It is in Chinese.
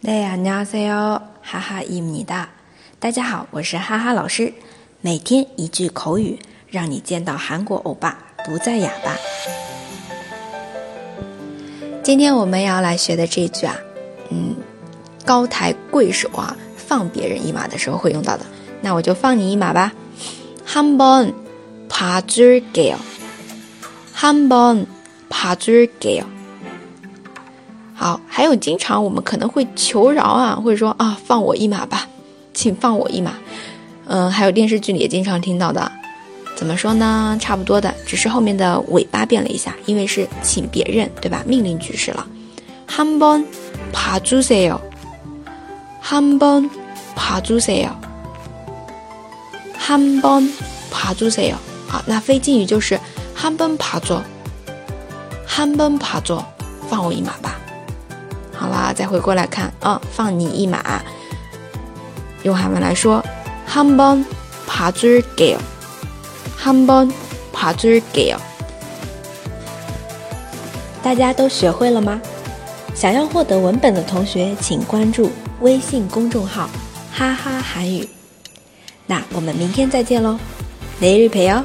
네 안녕하세요， 哈哈伊米哒。大家好，我是哈哈老师。每天一句口语，让你见到韩国欧巴不再哑巴。今天我们要来学的这句啊，嗯，高抬贵手啊，放别人一马的时候会用到的。那我就放你一马吧。한번봐줄게 요。 한번봐줄게 요。 好，还有经常我们可能会求饶啊，或者说啊，放我一马吧，请放我一马。嗯，还有电视剧里也经常听到的，怎么说呢？差不多的，只是后面的尾巴变了一下，因为是请别人，对吧？命令句式了。한번봐주세 요， 한번봐주세 요， 한번봐주세 요。 好，那非敬语就是한번봐 줘， 한번봐 줘， 放我一马吧。 好啦，再回过来看啊，放你一马。用韩文来说，한번봐줄게 요， 한번봐줄게 요。 大家都学会了吗？想要获得文本的同学，请关注微信公众号“哈哈韩语”。那我们明天再见喽，내일봬요